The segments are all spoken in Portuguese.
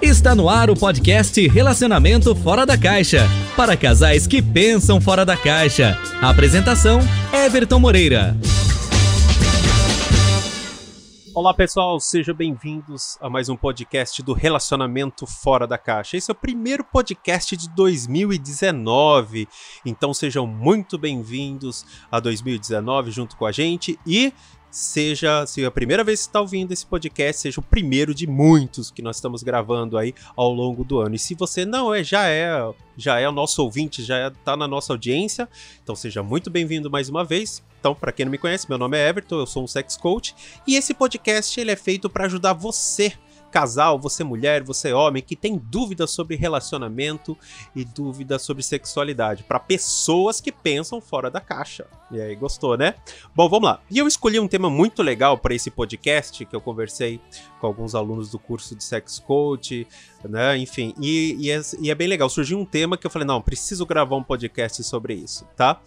Está no ar o podcast Relacionamento Fora da Caixa. Para casais que pensam fora da caixa. A apresentação: Everton Moreira. Olá pessoal, sejam bem-vindos a mais um podcast do Relacionamento Fora da Caixa. Esse é o primeiro podcast de 2019, então sejam muito bem-vindos a 2019 junto com a gente e seja, se é a primeira vez que está ouvindo esse podcast, seja o primeiro de muitos que nós estamos gravando aí ao longo do ano. E se você não é, já é, já é o nosso ouvinte, já está na nossa audiência, então seja muito bem-vindo mais uma vez. Então, para quem não me conhece, meu nome é Everton, eu sou um sex coach e esse podcast ele é feito para ajudar você casal, você mulher, você homem que tem dúvidas sobre relacionamento e dúvidas sobre sexualidade, para pessoas que pensam fora da caixa. E aí, gostou, né? Bom, vamos lá. E eu escolhi um tema muito legal para esse podcast que eu conversei com alguns alunos do curso de sex coach, né? Enfim, e, e, é, e é bem legal. Surgiu um tema que eu falei, não, preciso gravar um podcast sobre isso, tá?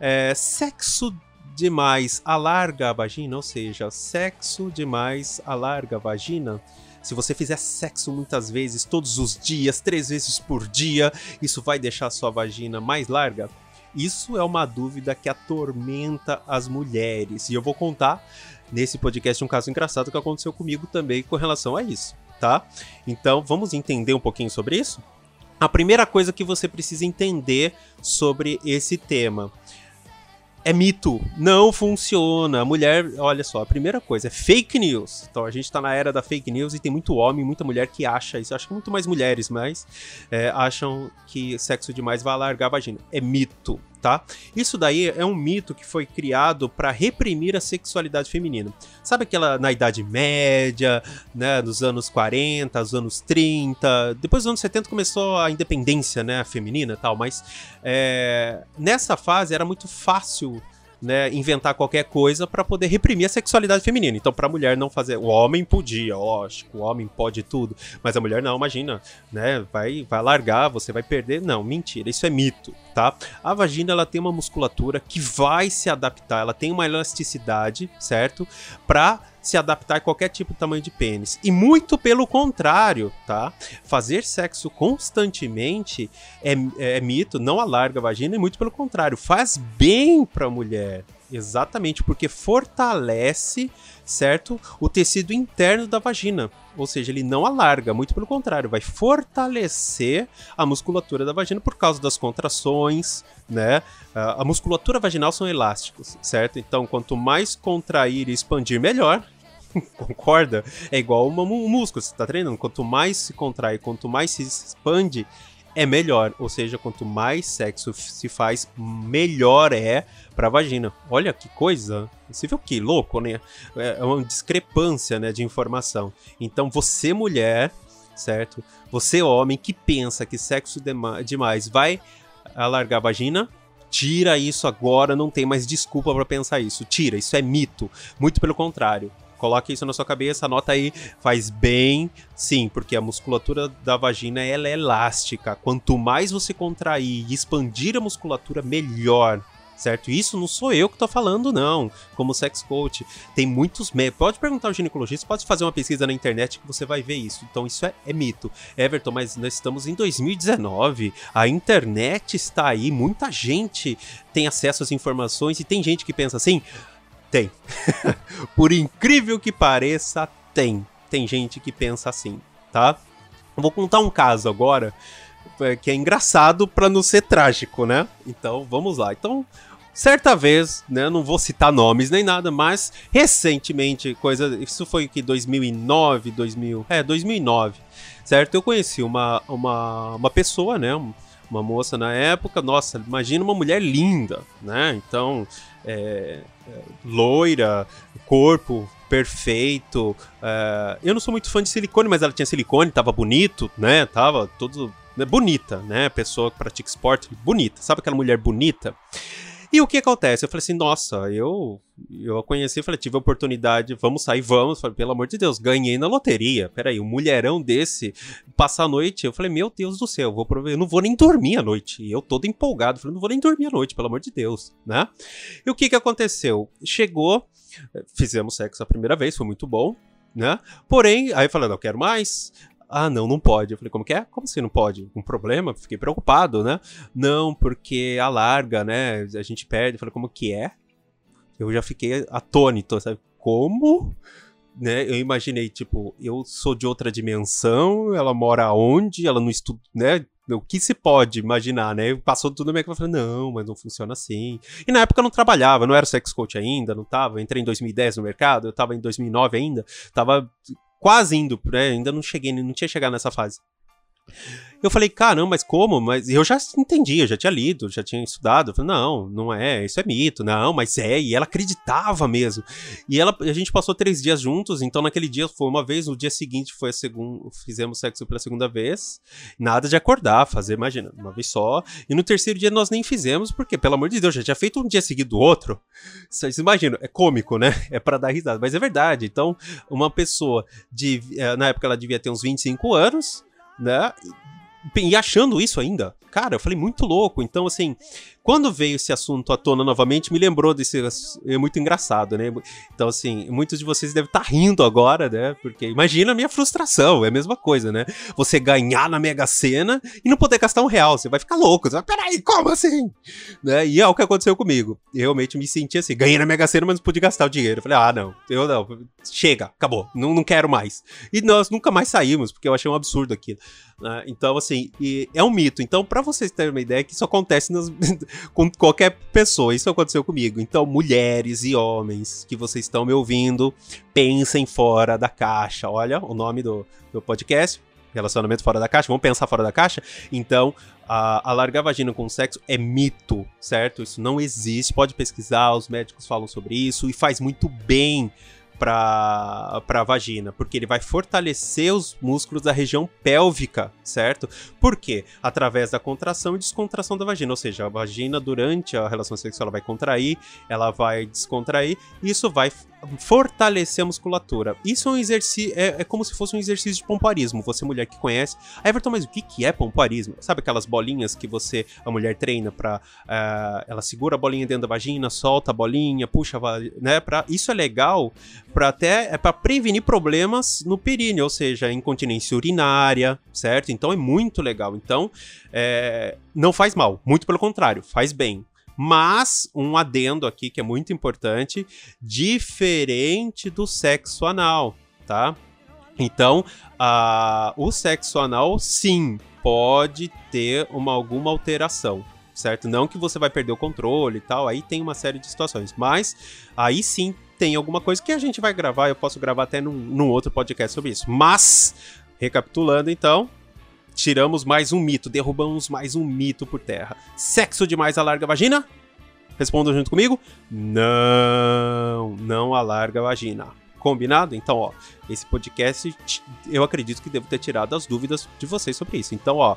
É, sexo demais alarga a vagina, ou seja, sexo demais alarga a vagina. Se você fizer sexo muitas vezes, todos os dias, três vezes por dia, isso vai deixar sua vagina mais larga? Isso é uma dúvida que atormenta as mulheres. E eu vou contar nesse podcast um caso engraçado que aconteceu comigo também com relação a isso, tá? Então vamos entender um pouquinho sobre isso? A primeira coisa que você precisa entender sobre esse tema é mito, não funciona. A mulher, olha só, a primeira coisa é fake news. Então a gente tá na era da fake news e tem muito homem, muita mulher que acha isso. Acho que muito mais mulheres, mas é, acham que sexo demais vai alargar a vagina. É mito tá? Isso daí é um mito que foi criado para reprimir a sexualidade feminina. Sabe aquela na Idade Média, né, nos anos 40, nos anos 30, depois dos anos 70 começou a independência, né, feminina e tal, mas é, nessa fase era muito fácil né, inventar qualquer coisa para poder reprimir a sexualidade feminina. Então, para a mulher não fazer, o homem podia, lógico, o homem pode tudo, mas a mulher não, imagina, né, vai vai largar, você vai perder. Não, mentira, isso é mito, tá? A vagina ela tem uma musculatura que vai se adaptar, ela tem uma elasticidade, certo? Para se adaptar a qualquer tipo de tamanho de pênis. E muito pelo contrário, tá? Fazer sexo constantemente é, é, é mito, não alarga a vagina, e muito pelo contrário, faz bem para a mulher. Exatamente, porque fortalece, certo? O tecido interno da vagina. Ou seja, ele não alarga, muito pelo contrário, vai fortalecer a musculatura da vagina por causa das contrações, né? A musculatura vaginal são elásticos, certo? Então, quanto mais contrair e expandir, melhor. Concorda? É igual um músculo, você tá treinando. Quanto mais se contrai, quanto mais se expande, é melhor. Ou seja, quanto mais sexo se faz, melhor é pra vagina. Olha que coisa. Você viu que louco, né? É uma discrepância né, de informação. Então, você, mulher, certo? Você, homem, que pensa que sexo demais vai alargar a vagina, tira isso agora, não tem mais desculpa para pensar isso. Tira, isso é mito. Muito pelo contrário. Coloque isso na sua cabeça, anota aí, faz bem, sim, porque a musculatura da vagina ela é elástica. Quanto mais você contrair e expandir a musculatura, melhor certo? Isso não sou eu que tô falando, não, como sex coach. Tem muitos médicos. Pode perguntar ao ginecologista, pode fazer uma pesquisa na internet que você vai ver isso. Então, isso é, é, mito. Everton, mas nós estamos em 2019, a internet está aí, muita gente tem acesso às informações e tem gente que pensa assim: tem. Por incrível que pareça, tem. Tem gente que pensa assim, tá? vou contar um caso agora é, que é engraçado para não ser trágico, né? Então, vamos lá. Então, certa vez, né, não vou citar nomes nem nada, mas recentemente, coisa, isso foi que 2009, 2000, é, 2009, certo? Eu conheci uma uma, uma pessoa, né, uma moça na época, nossa, imagina uma mulher linda, né? Então, é, é, loira, corpo perfeito. É, eu não sou muito fã de silicone, mas ela tinha silicone, tava bonito, né? Tava todo né, bonita, né? Pessoa que pratica esporte, bonita. Sabe aquela mulher bonita? E o que acontece? Eu falei assim, nossa, eu eu a conheci, falei, tive a oportunidade, vamos sair, vamos. Falei, pelo amor de Deus, ganhei na loteria. Peraí, um mulherão desse, passar a noite. Eu falei, meu Deus do céu, eu, vou eu não vou nem dormir à noite. E eu todo empolgado, falei, não vou nem dormir à noite, pelo amor de Deus, né? E o que que aconteceu? Chegou, fizemos sexo a primeira vez, foi muito bom, né? Porém, aí eu falei, não quero mais. Ah, não, não pode. Eu falei, como que é? Como assim não pode? Um problema? Fiquei preocupado, né? Não, porque alarga, né? A gente perde. Eu falei, como que é? Eu já fiquei atônito, sabe? Como? Né, eu imaginei, tipo, eu sou de outra dimensão, ela mora onde? Ela não estuda, né? O que se pode imaginar, né? Passou tudo na minha cabeça, não, mas não funciona assim. E na época eu não trabalhava, não era sex coach ainda, não tava. Entrei em 2010 no mercado, eu tava em 2009 ainda, tava quase indo, né? Ainda não cheguei, não tinha chegado nessa fase. Eu falei, caramba, mas como? Mas eu já entendi, eu já tinha lido, já tinha estudado. Falei, não, não é, isso é mito, não, mas é. E ela acreditava mesmo. E ela, a gente passou três dias juntos, então naquele dia foi uma vez, no dia seguinte foi a segunda, fizemos sexo pela segunda vez. Nada de acordar, fazer, imagina, uma vez só. E no terceiro dia nós nem fizemos, porque, pelo amor de Deus, já tinha feito um dia seguido do outro. Vocês imaginam, é cômico, né? É para dar risada, mas é verdade. Então, uma pessoa de. Eh, na época ela devia ter uns 25 anos né? E achando isso ainda, cara, eu falei muito louco. Então, assim, quando veio esse assunto à tona novamente, me lembrou desse. É muito engraçado, né? Então, assim, muitos de vocês devem estar rindo agora, né? Porque imagina a minha frustração, é a mesma coisa, né? Você ganhar na Mega Sena e não poder gastar um real, você vai ficar louco. Você vai, peraí, como assim? Né? E é o que aconteceu comigo. Eu realmente me senti assim, ganhei na Mega Sena, mas não pude gastar o dinheiro. Eu falei, ah, não, eu não, chega, acabou, não, não quero mais. E nós nunca mais saímos, porque eu achei um absurdo aquilo. Né? Então, assim, é um mito. Então, para vocês terem uma ideia, que isso acontece nas, com qualquer pessoa. Isso aconteceu comigo. Então, mulheres e homens que vocês estão me ouvindo, pensem fora da caixa. Olha o nome do, do podcast. Relacionamento fora da caixa, vamos pensar fora da caixa? Então, a, alargar a vagina com sexo é mito, certo? Isso não existe. Pode pesquisar, os médicos falam sobre isso e faz muito bem para a vagina, porque ele vai fortalecer os músculos da região pélvica, certo? Por quê? Através da contração e descontração da vagina, ou seja, a vagina durante a relação sexual ela vai contrair, ela vai descontrair, e isso vai fortalecer a musculatura. Isso é um exercício, é, é, como se fosse um exercício de pomparismo. Você, mulher que conhece, Everton, mas o que, que é pomparismo? Sabe aquelas bolinhas que você, a mulher treina pra. Uh, ela segura a bolinha dentro da vagina, solta a bolinha, puxa, né? Pra, isso é legal para até é para prevenir problemas no períneo, ou seja, incontinência urinária, certo? Então é muito legal. Então, é, não faz mal, muito pelo contrário, faz bem. Mas um adendo aqui que é muito importante, diferente do sexo anal, tá? Então, a, o sexo anal, sim, pode ter uma, alguma alteração, certo? Não que você vai perder o controle e tal, aí tem uma série de situações, mas aí sim tem alguma coisa que a gente vai gravar, eu posso gravar até num, num outro podcast sobre isso. Mas, recapitulando então, Tiramos mais um mito, derrubamos mais um mito por terra. Sexo demais alarga a vagina? Respondam junto comigo. Não, não alarga a vagina. Combinado? Então, ó, esse podcast eu acredito que devo ter tirado as dúvidas de vocês sobre isso. Então, ó,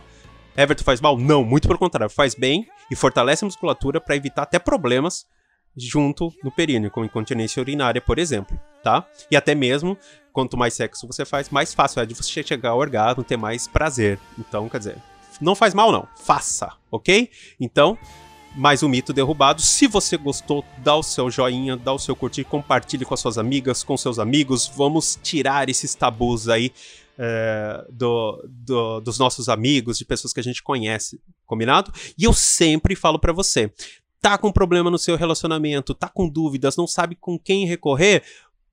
Everton faz mal? Não, muito pelo contrário, faz bem e fortalece a musculatura para evitar até problemas junto no períneo, como incontinência urinária, por exemplo, tá? E até mesmo, quanto mais sexo você faz, mais fácil é de você chegar ao orgasmo, ter mais prazer. Então, quer dizer, não faz mal não, faça, ok? Então, mais um mito derrubado. Se você gostou, dá o seu joinha, dá o seu curtir, compartilhe com as suas amigas, com seus amigos. Vamos tirar esses tabus aí é, do, do, dos nossos amigos, de pessoas que a gente conhece, combinado? E eu sempre falo para você, tá com problema no seu relacionamento, tá com dúvidas, não sabe com quem recorrer,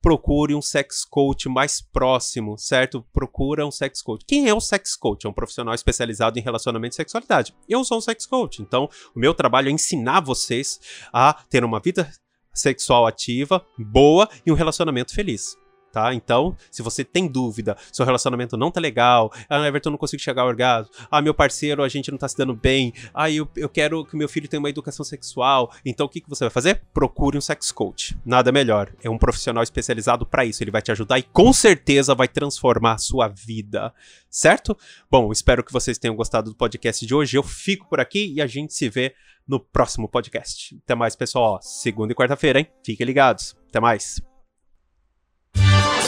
procure um sex coach mais próximo, certo? Procura um sex coach. Quem é um sex coach? É um profissional especializado em relacionamento e sexualidade. Eu sou um sex coach, então o meu trabalho é ensinar vocês a ter uma vida sexual ativa, boa e um relacionamento feliz tá? Então, se você tem dúvida, seu relacionamento não tá legal, ah, Everton, não consigo chegar ao orgasmo, ah, meu parceiro, a gente não tá se dando bem, ah, eu, eu quero que meu filho tenha uma educação sexual, então o que, que você vai fazer? Procure um sex coach. Nada melhor. É um profissional especializado para isso. Ele vai te ajudar e com certeza vai transformar a sua vida, certo? Bom, espero que vocês tenham gostado do podcast de hoje. Eu fico por aqui e a gente se vê no próximo podcast. Até mais, pessoal. Segunda e quarta-feira, hein? Fiquem ligados. Até mais.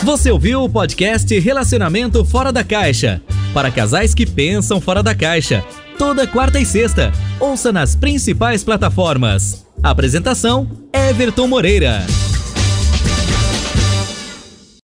Você ouviu o podcast Relacionamento Fora da Caixa para casais que pensam fora da caixa. Toda quarta e sexta. Ouça nas principais plataformas. Apresentação: Everton Moreira.